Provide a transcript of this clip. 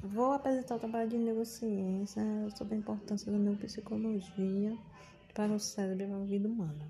Vou apresentar o trabalho de neurociência sobre a importância da neuropsicologia para o cérebro e a vida humana.